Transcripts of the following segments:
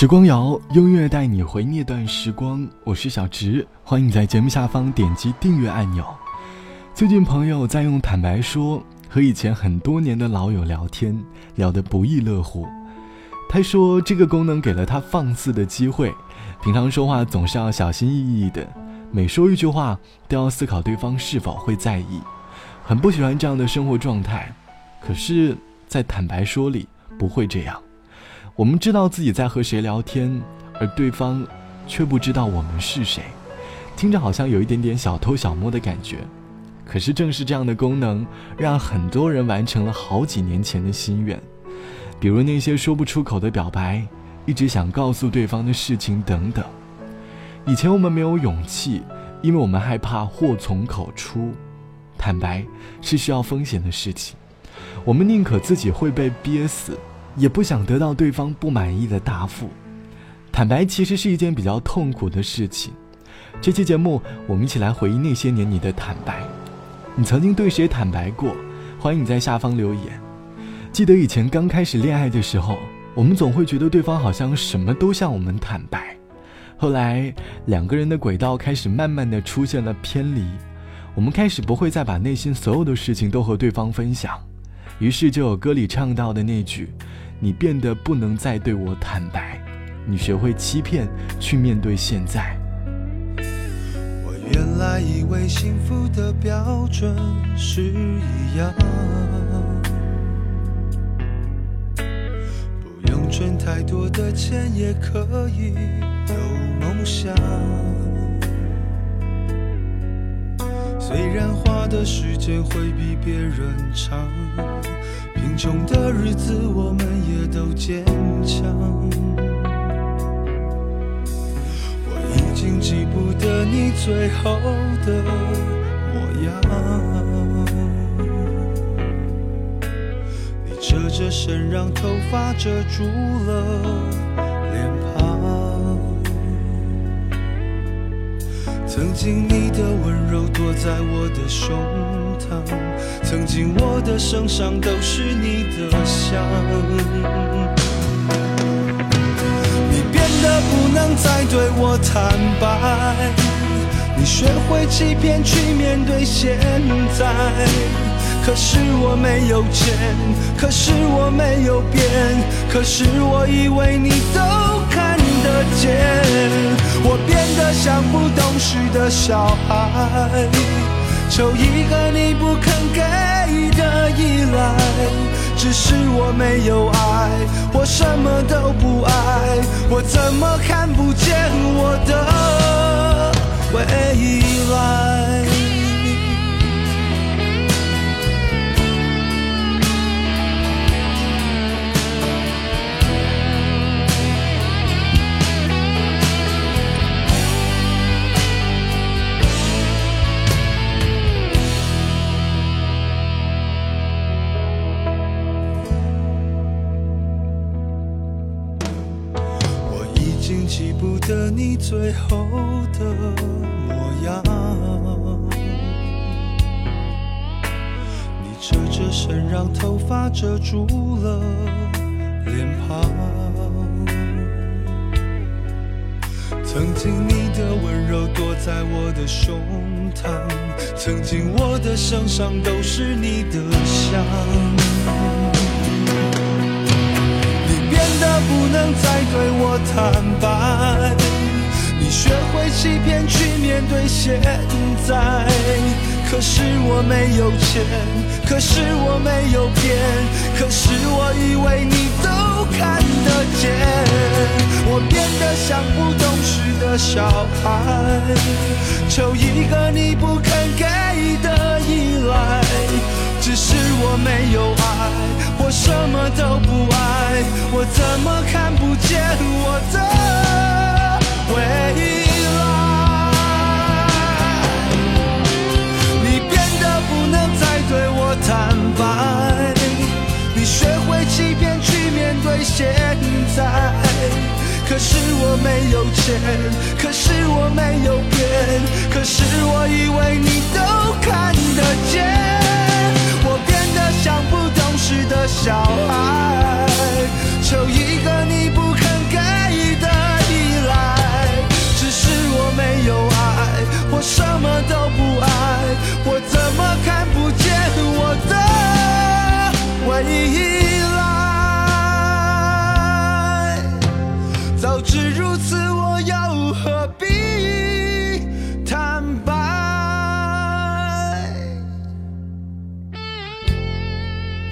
时光谣，音乐带你回那段时光。我是小直，欢迎在节目下方点击订阅按钮。最近朋友在用坦白说和以前很多年的老友聊天，聊得不亦乐乎。他说这个功能给了他放肆的机会，平常说话总是要小心翼翼的，每说一句话都要思考对方是否会在意，很不喜欢这样的生活状态。可是，在坦白说里不会这样。我们知道自己在和谁聊天，而对方却不知道我们是谁，听着好像有一点点小偷小摸的感觉。可是正是这样的功能，让很多人完成了好几年前的心愿，比如那些说不出口的表白，一直想告诉对方的事情等等。以前我们没有勇气，因为我们害怕祸从口出。坦白是需要风险的事情，我们宁可自己会被憋死。也不想得到对方不满意的答复，坦白其实是一件比较痛苦的事情。这期节目，我们一起来回忆那些年你的坦白。你曾经对谁坦白过？欢迎你在下方留言。记得以前刚开始恋爱的时候，我们总会觉得对方好像什么都向我们坦白。后来两个人的轨道开始慢慢的出现了偏离，我们开始不会再把内心所有的事情都和对方分享。于是就有歌里唱到的那句。你变得不能再对我坦白，你学会欺骗去面对现在。我原来以为幸福的标准是一样，不用赚太多的钱也可以有梦想。虽然花的时间会比别人长。贫穷的日子，我们也都坚强。我已经记不得你最后的模样。你侧着身，让头发遮住了脸庞。曾经你的温柔躲在我的胸膛。曾经我的身上都是你的香，你变得不能再对我坦白，你学会欺骗去面对现在。可是我没有钱，可是我没有变，可是我以为你都看得见，我变得像不懂事的小孩。求一个你不肯给的依赖，只是我没有爱，我什么都不爱，我怎么看不见我的未来？侧着身，让头发遮住了脸庞。曾经你的温柔躲在我的胸膛，曾经我的身上都是你的香。你变得不能再对我坦白。你学会欺骗去面对现在，可是我没有钱，可是我没有变，可是我以为你都看得见，我变得像不懂事的小孩，求一个你不肯给的依赖，只是我没有爱，我什么都不爱，我怎么看不见我的？现在。可是我没有钱，可是我没有变，可是我以为你都看得见，我变得像不懂事的小孩，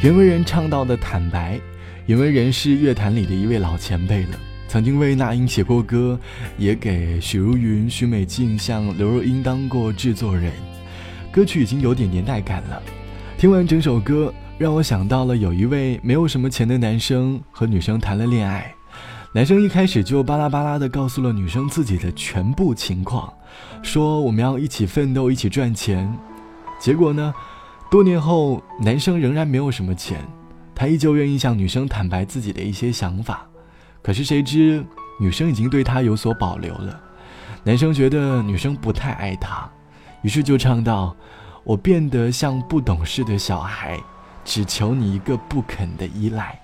袁惟仁唱到的坦白，袁惟仁是乐坛里的一位老前辈了。曾经为那英写过歌，也给许茹芸、许美静、像刘若英当过制作人。歌曲已经有点年代感了。听完整首歌，让我想到了有一位没有什么钱的男生和女生谈了恋爱。男生一开始就巴拉巴拉的告诉了女生自己的全部情况，说我们要一起奋斗，一起赚钱。结果呢，多年后，男生仍然没有什么钱，他依旧愿意向女生坦白自己的一些想法。可是谁知，女生已经对他有所保留了。男生觉得女生不太爱他，于是就唱道：“我变得像不懂事的小孩，只求你一个不肯的依赖。”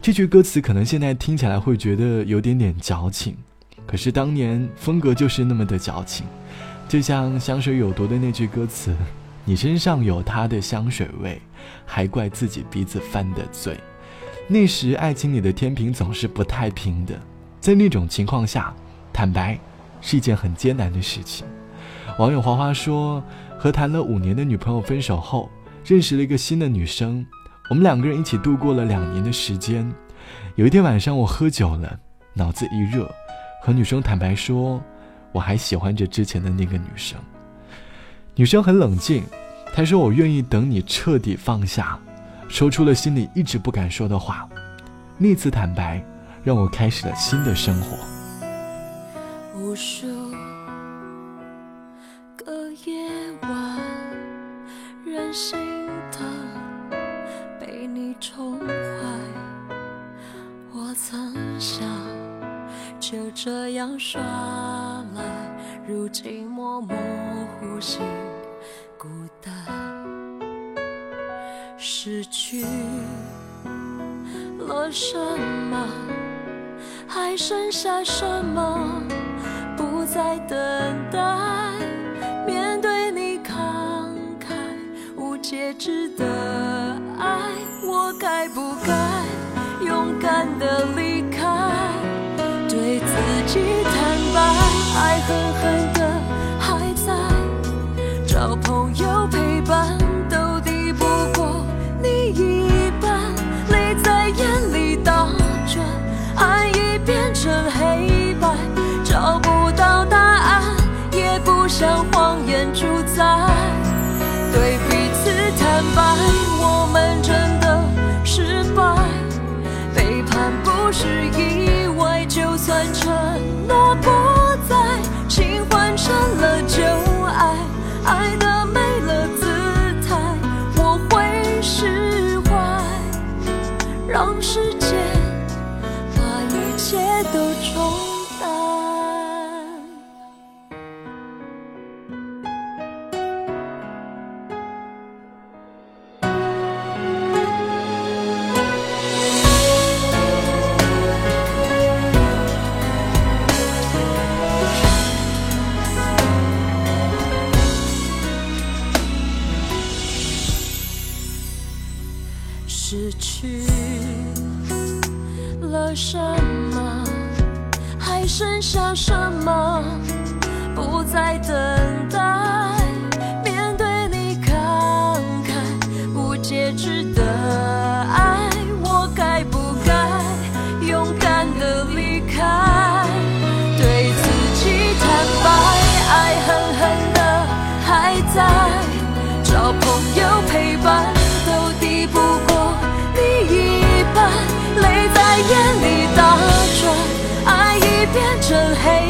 这句歌词可能现在听起来会觉得有点点矫情，可是当年风格就是那么的矫情。就像香水有毒的那句歌词：“你身上有他的香水味，还怪自己鼻子犯的罪。”那时，爱情里的天平总是不太平的，在那种情况下，坦白是一件很艰难的事情。网友花花说，和谈了五年的女朋友分手后，认识了一个新的女生，我们两个人一起度过了两年的时间。有一天晚上，我喝酒了，脑子一热，和女生坦白说，我还喜欢着之前的那个女生。女生很冷静，她说：“我愿意等你彻底放下。”说出了心里一直不敢说的话，那次坦白让我开始了新的生活。无数个夜晚，任性的被你宠坏，我曾想就这样耍赖，如今默默呼吸，孤单。失去了什么，还剩下什么？不再等待，面对你慷慨无节制的爱，我该不该勇敢的离开？对自己，爱和恨成黑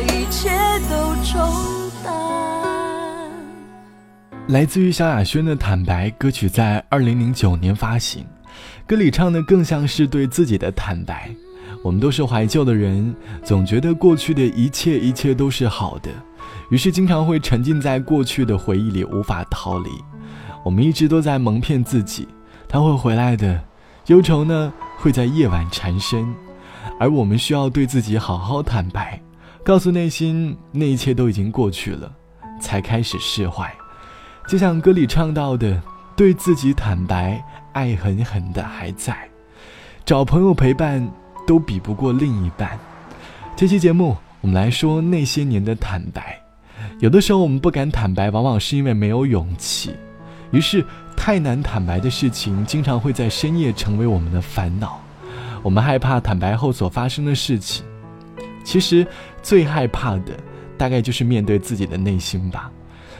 一切都冲淡。来自于萧亚轩的《坦白》歌曲在二零零九年发行，歌里唱的更像是对自己的坦白。我们都是怀旧的人，总觉得过去的一切一切都是好的，于是经常会沉浸在过去的回忆里无法逃离。我们一直都在蒙骗自己，他会回来的。忧愁呢，会在夜晚缠身，而我们需要对自己好好坦白，告诉内心那一切都已经过去了，才开始释怀。就像歌里唱到的，对自己坦白，爱狠狠的还在，找朋友陪伴都比不过另一半。这期节目，我们来说那些年的坦白。有的时候我们不敢坦白，往往是因为没有勇气，于是。太难坦白的事情，经常会在深夜成为我们的烦恼。我们害怕坦白后所发生的事情，其实最害怕的，大概就是面对自己的内心吧。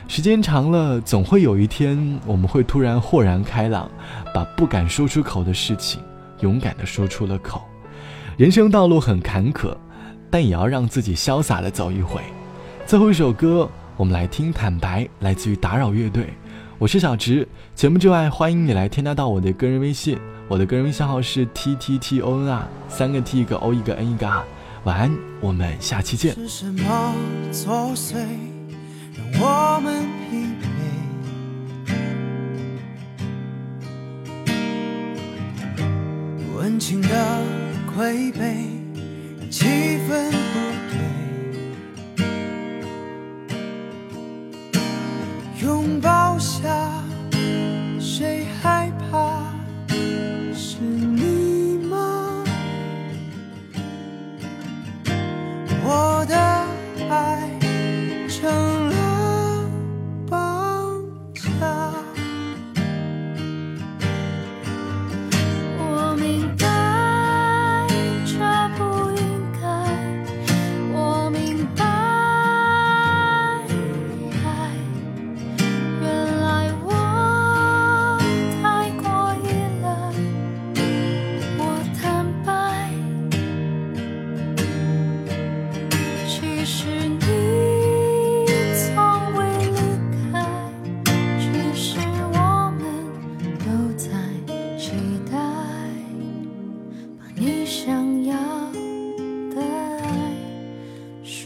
时间长了，总会有一天，我们会突然豁然开朗，把不敢说出口的事情，勇敢地说出了口。人生道路很坎坷，但也要让自己潇洒地走一回。最后一首歌，我们来听《坦白》，来自于打扰乐队。我是小直，节目之外，欢迎你来添加到我的个人微信，我的个人微信号是 t t t o n r，三个 t 一个 o 一个 n 一个 r。晚安，我们下期见。是什么作祟，让我们疲惫？温情的亏悲，让气氛不对。拥抱。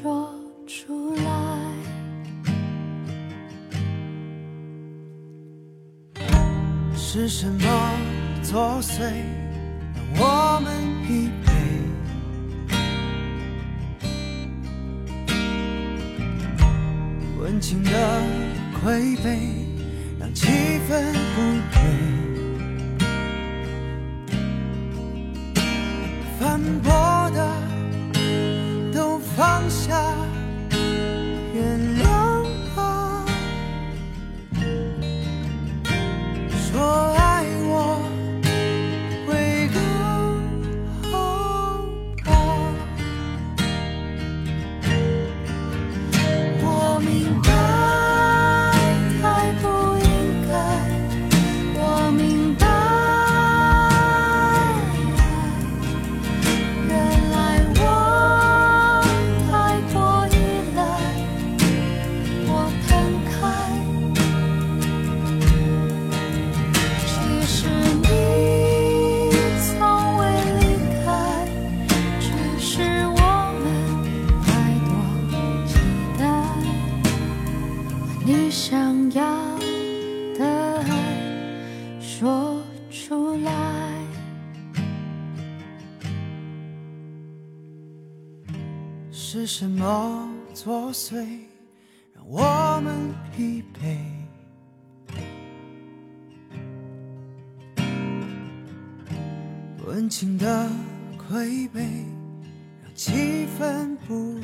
说出来是什么作祟，让我们疲惫？温情的亏悲，让气氛不对。反驳是什么作祟，让我们疲惫？温情的亏悲，让气氛不。